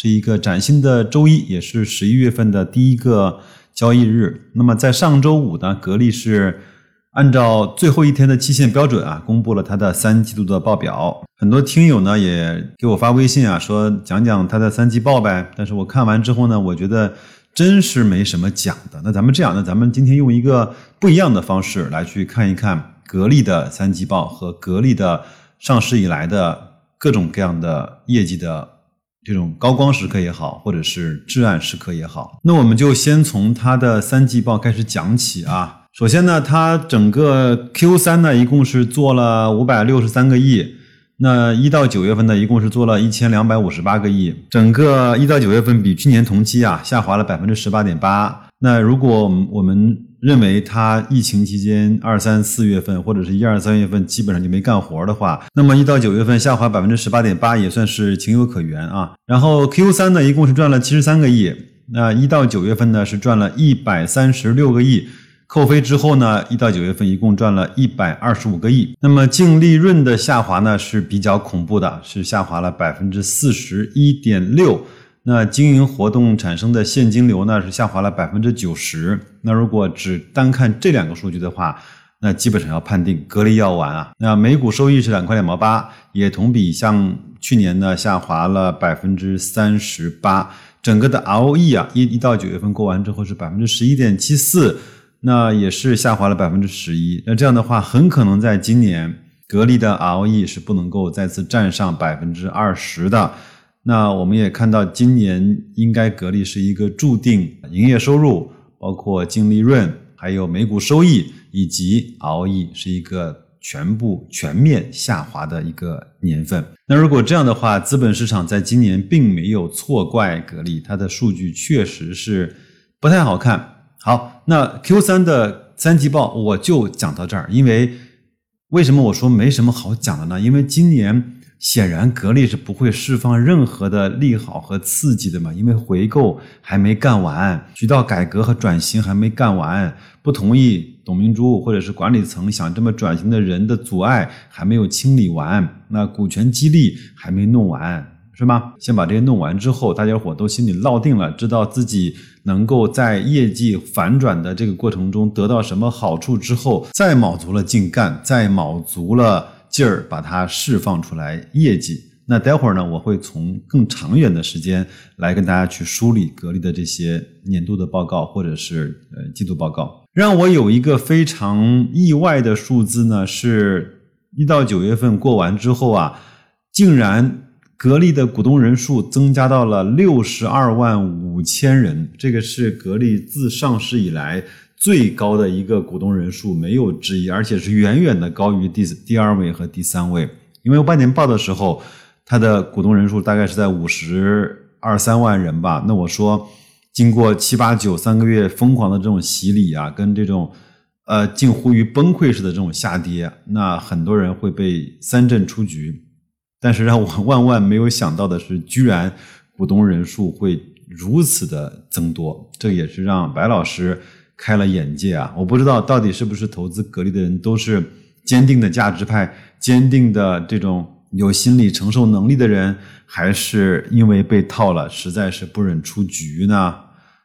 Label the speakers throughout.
Speaker 1: 是一个崭新的周一，也是十一月份的第一个交易日。那么在上周五呢，格力是按照最后一天的期限标准啊，公布了它的三季度的报表。很多听友呢也给我发微信啊，说讲讲它的三季报呗。但是我看完之后呢，我觉得真是没什么讲的。那咱们这样，那咱们今天用一个不一样的方式来去看一看格力的三季报和格力的上市以来的各种各样的业绩的。这种高光时刻也好，或者是至暗时刻也好，那我们就先从它的三季报开始讲起啊。首先呢，它整个 Q 三呢，一共是做了五百六十三个亿。那一到九月份呢，一共是做了一千两百五十八个亿。整个一到九月份比去年同期啊，下滑了百分之十八点八。那如果我们认为它疫情期间二三四月份或者是一二三月份基本上就没干活的话，那么一到九月份下滑百分之十八点八也算是情有可原啊。然后 Q 三呢一共是赚了七十三个亿，那一到九月份呢是赚了一百三十六个亿，扣非之后呢一到九月份一共赚了一百二十五个亿。那么净利润的下滑呢是比较恐怖的，是下滑了百分之四十一点六。那经营活动产生的现金流呢是下滑了百分之九十。那如果只单看这两个数据的话，那基本上要判定格力要完啊。那每股收益是两块两毛八，也同比像去年呢下滑了百分之三十八。整个的 ROE 啊，一一到九月份过完之后是百分之十一点七四，那也是下滑了百分之十一。那这样的话，很可能在今年格力的 ROE 是不能够再次站上百分之二十的。那我们也看到，今年应该格力是一个注定营业收入、包括净利润、还有每股收益以及 ROE 是一个全部全面下滑的一个年份。那如果这样的话，资本市场在今年并没有错怪格力，它的数据确实是不太好看。好，那 Q 三的三季报我就讲到这儿，因为为什么我说没什么好讲的呢？因为今年。显然，格力是不会释放任何的利好和刺激的嘛，因为回购还没干完，渠道改革和转型还没干完，不同意董明珠或者是管理层想这么转型的人的阻碍还没有清理完，那股权激励还没弄完，是吗？先把这些弄完之后，大家伙都心里落定了，知道自己能够在业绩反转的这个过程中得到什么好处之后，再卯足了劲干，再卯足了。劲儿把它释放出来业绩，那待会儿呢，我会从更长远的时间来跟大家去梳理格力的这些年度的报告或者是呃季度报告。让我有一个非常意外的数字呢，是一到九月份过完之后啊，竟然格力的股东人数增加到了六十二万五千人，这个是格力自上市以来。最高的一个股东人数没有之一，而且是远远的高于第第二位和第三位。因为半年报的时候，它的股东人数大概是在五十二三万人吧。那我说，经过七八九三个月疯狂的这种洗礼啊，跟这种呃近乎于崩溃式的这种下跌，那很多人会被三振出局。但是让我万万没有想到的是，居然股东人数会如此的增多，这也是让白老师。开了眼界啊！我不知道到底是不是投资格力的人都是坚定的价值派、坚定的这种有心理承受能力的人，还是因为被套了，实在是不忍出局呢？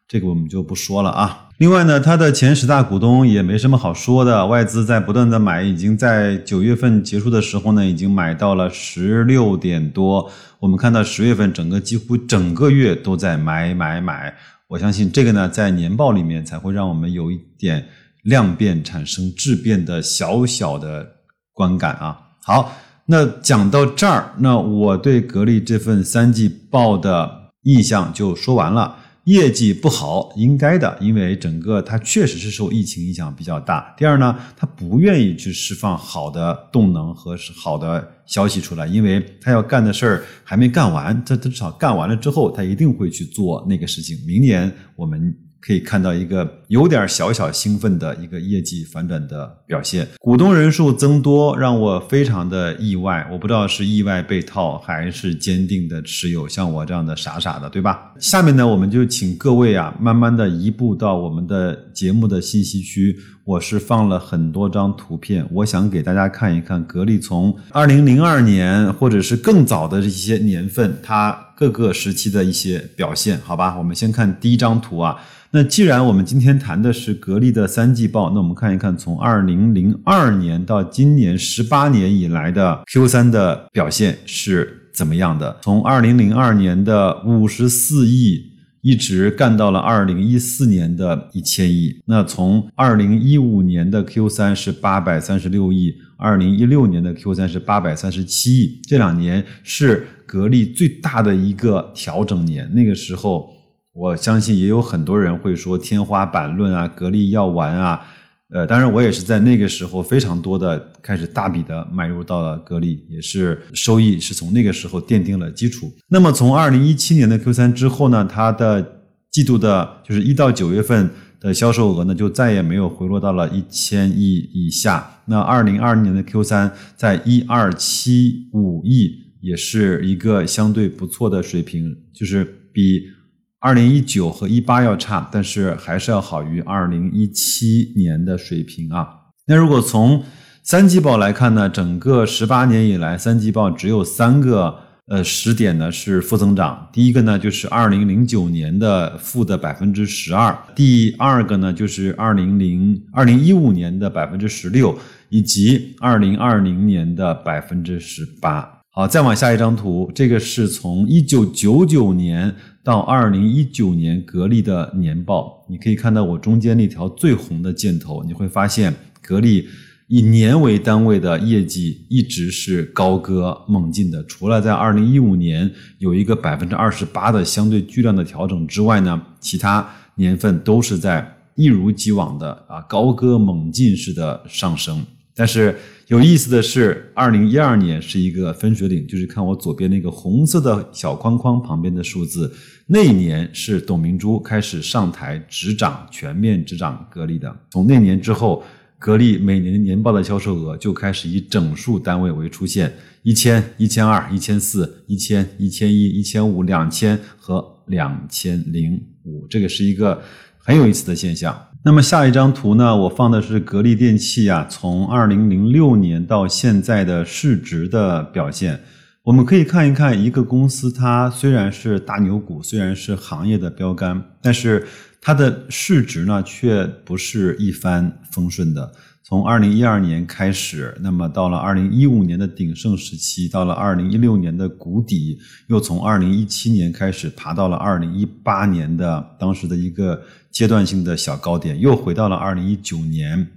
Speaker 1: 这个我们就不说了啊。另外呢，它的前十大股东也没什么好说的，外资在不断的买，已经在九月份结束的时候呢，已经买到了十六点多。我们看到十月份整个几乎整个月都在买买买。我相信这个呢，在年报里面才会让我们有一点量变产生质变的小小的观感啊。好，那讲到这儿，那我对格力这份三季报的印象就说完了。业绩不好，应该的，因为整个它确实是受疫情影响比较大。第二呢，它不愿意去释放好的动能和好的消息出来，因为它要干的事儿还没干完，它至少干完了之后，它一定会去做那个事情。明年我们。可以看到一个有点小小兴奋的一个业绩反转的表现，股东人数增多让我非常的意外，我不知道是意外被套还是坚定的持有，像我这样的傻傻的，对吧？下面呢，我们就请各位啊，慢慢的移步到我们的节目的信息区，我是放了很多张图片，我想给大家看一看格力从二零零二年或者是更早的一些年份，它各个时期的一些表现，好吧？我们先看第一张图啊。那既然我们今天谈的是格力的三季报，那我们看一看从二零零二年到今年十八年以来的 Q 三的表现是怎么样的？从二零零二年的五十四亿一直干到了二零一四年的一千亿。那从二零一五年的 Q 三是八百三十六亿，二零一六年的 Q 三是八百三十七亿。这两年是格力最大的一个调整年，那个时候。我相信也有很多人会说天花板论啊，格力要完啊，呃，当然我也是在那个时候非常多的开始大笔的买入到了格力，也是收益是从那个时候奠定了基础。那么从二零一七年的 Q 三之后呢，它的季度的就是一到九月份的销售额呢，就再也没有回落到了一千亿以下。那二零二零年的 Q 三在一二七五亿，也是一个相对不错的水平，就是比。二零一九和一八要差，但是还是要好于二零一七年的水平啊。那如果从三季报来看呢，整个十八年以来，三季报只有三个呃时点呢是负增长。第一个呢就是二零零九年的负的百分之十二，第二个呢就是二零零二零一五年的百分之十六，以及二零二零年的百分之十八。好，再往下一张图，这个是从一九九九年到二零一九年格力的年报，你可以看到我中间那条最红的箭头，你会发现格力以年为单位的业绩一直是高歌猛进的，除了在二零一五年有一个百分之二十八的相对巨量的调整之外呢，其他年份都是在一如既往的啊高歌猛进式的上升。但是有意思的是，二零一二年是一个分水岭，就是看我左边那个红色的小框框旁边的数字，那一年是董明珠开始上台执掌全面执掌格力的。从那年之后，格力每年年报的销售额就开始以整数单位为出现，一千、一千二、一千四、一千、一千一、一千五、两千和两千零五，这个是一个很有意思的现象。那么下一张图呢？我放的是格力电器啊，从二零零六年到现在的市值的表现。我们可以看一看一个公司，它虽然是大牛股，虽然是行业的标杆，但是它的市值呢，却不是一帆风顺的。从二零一二年开始，那么到了二零一五年的鼎盛时期，到了二零一六年的谷底，又从二零一七年开始爬到了二零一八年的当时的一个阶段性的小高点，又回到了二零一九年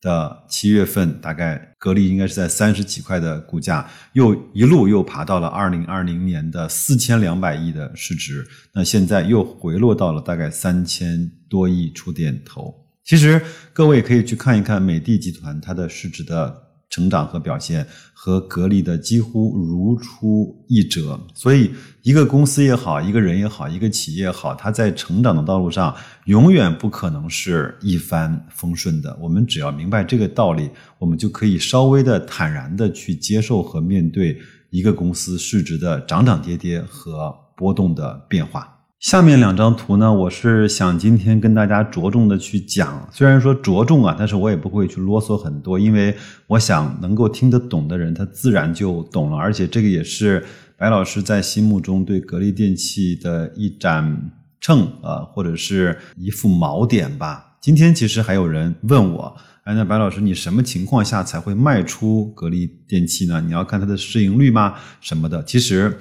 Speaker 1: 的七月份，大概格力应该是在三十几块的股价，又一路又爬到了二零二零年的四千两百亿的市值，那现在又回落到了大概三千多亿出点头。其实各位可以去看一看美的集团它的市值的成长和表现，和格力的几乎如出一辙。所以，一个公司也好，一个人也好，一个企业也好，它在成长的道路上永远不可能是一帆风顺的。我们只要明白这个道理，我们就可以稍微的坦然的去接受和面对一个公司市值的涨涨跌跌和波动的变化。下面两张图呢，我是想今天跟大家着重的去讲。虽然说着重啊，但是我也不会去啰嗦很多，因为我想能够听得懂的人，他自然就懂了。而且这个也是白老师在心目中对格力电器的一盏秤啊，或者是一副锚点吧。今天其实还有人问我，哎，那白老师，你什么情况下才会卖出格力电器呢？你要看它的市盈率吗？什么的？其实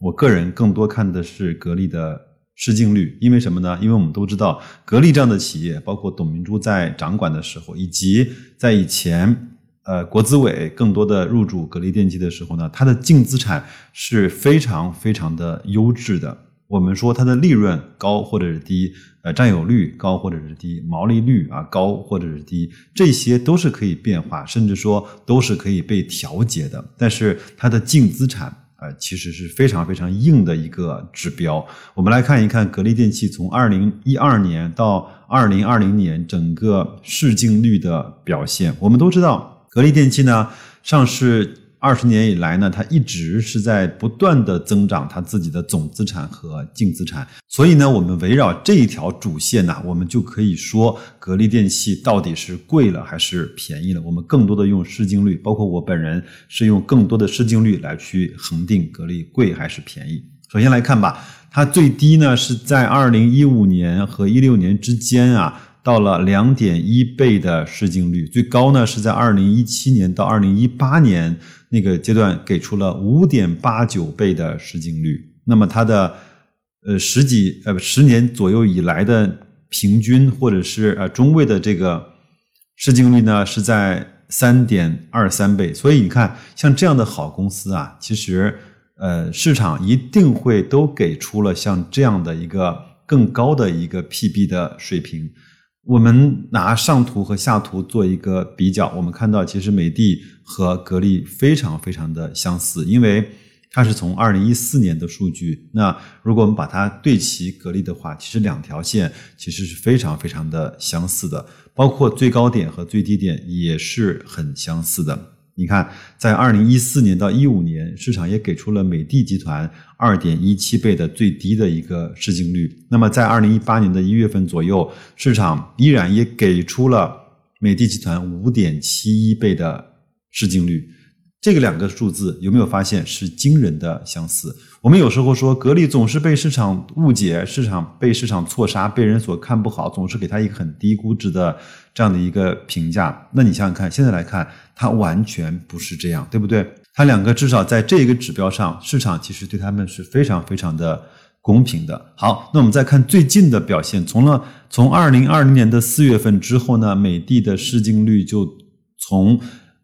Speaker 1: 我个人更多看的是格力的。市净率，因为什么呢？因为我们都知道，格力这样的企业，包括董明珠在掌管的时候，以及在以前，呃，国资委更多的入驻格力电器的时候呢，它的净资产是非常非常的优质的。我们说它的利润高或者是低，呃，占有率高或者是低，毛利率啊高或者是低，这些都是可以变化，甚至说都是可以被调节的。但是它的净资产呃，其实是非常非常硬的一个指标。我们来看一看格力电器从二零一二年到二零二零年整个市净率的表现。我们都知道，格力电器呢上市。二十年以来呢，它一直是在不断的增长它自己的总资产和净资产。所以呢，我们围绕这一条主线呢，我们就可以说格力电器到底是贵了还是便宜了。我们更多的用市净率，包括我本人是用更多的市净率来去恒定格力贵还是便宜。首先来看吧，它最低呢是在二零一五年和一六年之间啊。到了两点一倍的市净率，最高呢是在二零一七年到二零一八年那个阶段给出了五点八九倍的市净率。那么它的呃十几呃十年左右以来的平均或者是呃中位的这个市净率呢是在三点二三倍。所以你看，像这样的好公司啊，其实呃市场一定会都给出了像这样的一个更高的一个 PB 的水平。我们拿上图和下图做一个比较，我们看到其实美的和格力非常非常的相似，因为它是从二零一四年的数据。那如果我们把它对齐格力的话，其实两条线其实是非常非常的相似的，包括最高点和最低点也是很相似的。你看，在二零一四年到一五年，市场也给出了美的集团二点一七倍的最低的一个市净率。那么在二零一八年的一月份左右，市场依然也给出了美的集团五点七一倍的市净率。这个两个数字有没有发现是惊人的相似？我们有时候说格力总是被市场误解，市场被市场错杀，被人所看不好，总是给他一个很低估值的这样的一个评价。那你想想看，现在来看，它完全不是这样，对不对？它两个至少在这个指标上，市场其实对他们是非常非常的公平的。好，那我们再看最近的表现，从了从二零二零年的四月份之后呢，美的的市净率就从。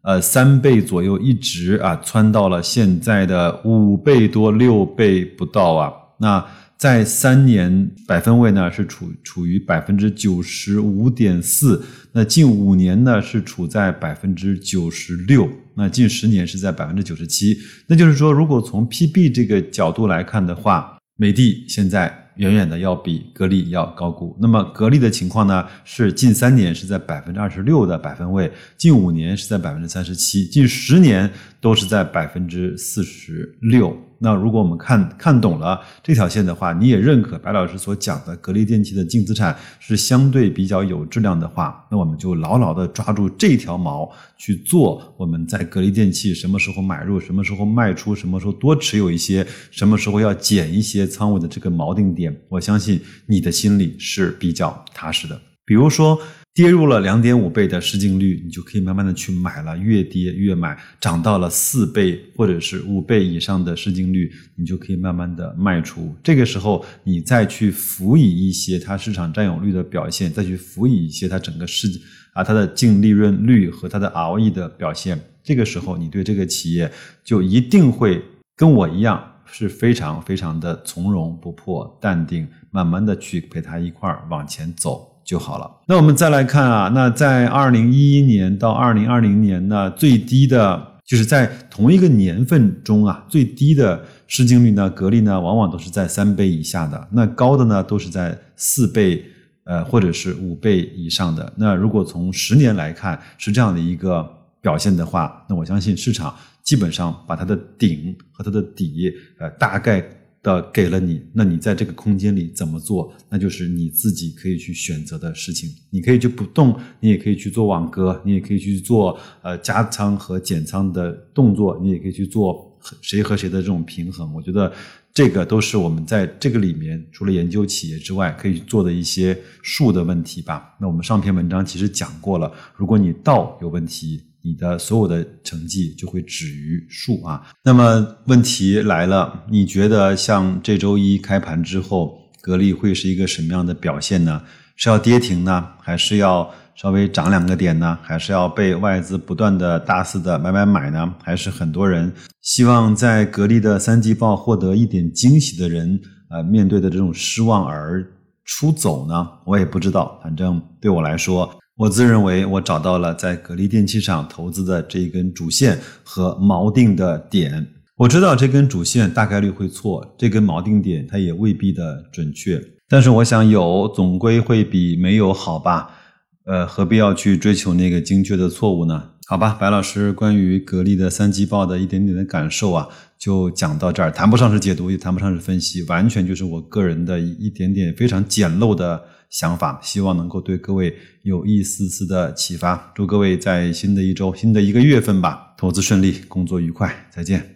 Speaker 1: 呃，三倍左右一直啊，窜到了现在的五倍多、六倍不到啊。那在三年百分位呢，是处处于百分之九十五点四。那近五年呢，是处在百分之九十六。那近十年是在百分之九十七。那就是说，如果从 PB 这个角度来看的话，美的现在。远远的要比格力要高估。那么格力的情况呢？是近三年是在百分之二十六的百分位，近五年是在百分之三十七，近十年都是在百分之四十六。那如果我们看看懂了这条线的话，你也认可白老师所讲的格力电器的净资产是相对比较有质量的话，那我们就牢牢的抓住这条毛去做。我们在格力电器什么时候买入，什么时候卖出，什么时候多持有一些，什么时候要减一些仓位的这个锚定点，我相信你的心里是比较踏实的。比如说。跌入了两点五倍的市净率，你就可以慢慢的去买了，越跌越买，涨到了四倍或者是五倍以上的市净率，你就可以慢慢的卖出。这个时候，你再去辅以一些它市场占有率的表现，再去辅以一些它整个市啊它的净利润率和它的 ROE 的表现，这个时候你对这个企业就一定会跟我一样是非常非常的从容不迫、淡定，慢慢的去陪它一块儿往前走。就好了。那我们再来看啊，那在二零一一年到二零二零年呢，最低的就是在同一个年份中啊，最低的市净率呢，格力呢，往往都是在三倍以下的。那高的呢，都是在四倍，呃，或者是五倍以上的。那如果从十年来看是这样的一个表现的话，那我相信市场基本上把它的顶和它的底，呃，大概。的给了你，那你在这个空间里怎么做？那就是你自己可以去选择的事情。你可以去不动，你也可以去做网格，你也可以去做呃加仓和减仓的动作，你也可以去做谁和谁的这种平衡。我觉得这个都是我们在这个里面除了研究企业之外可以做的一些数的问题吧。那我们上篇文章其实讲过了，如果你道有问题。你的所有的成绩就会止于数啊。那么问题来了，你觉得像这周一开盘之后，格力会是一个什么样的表现呢？是要跌停呢，还是要稍微涨两个点呢？还是要被外资不断的大肆的买买买呢？还是很多人希望在格力的三季报获得一点惊喜的人呃面对的这种失望而出走呢？我也不知道。反正对我来说，我自认为我找到了在格力电器上投资的这一根主线和锚定的点。我知道这根主线大概率会错，这根锚定点它也未必的准确。但是我想有总归会比没有好吧？呃，何必要去追求那个精确的错误呢？好吧，白老师关于格力的三季报的一点点的感受啊，就讲到这儿，谈不上是解读，也谈不上是分析，完全就是我个人的一点点非常简陋的想法，希望能够对各位有一丝丝的启发。祝各位在新的一周、新的一个月份吧，投资顺利，工作愉快，再见。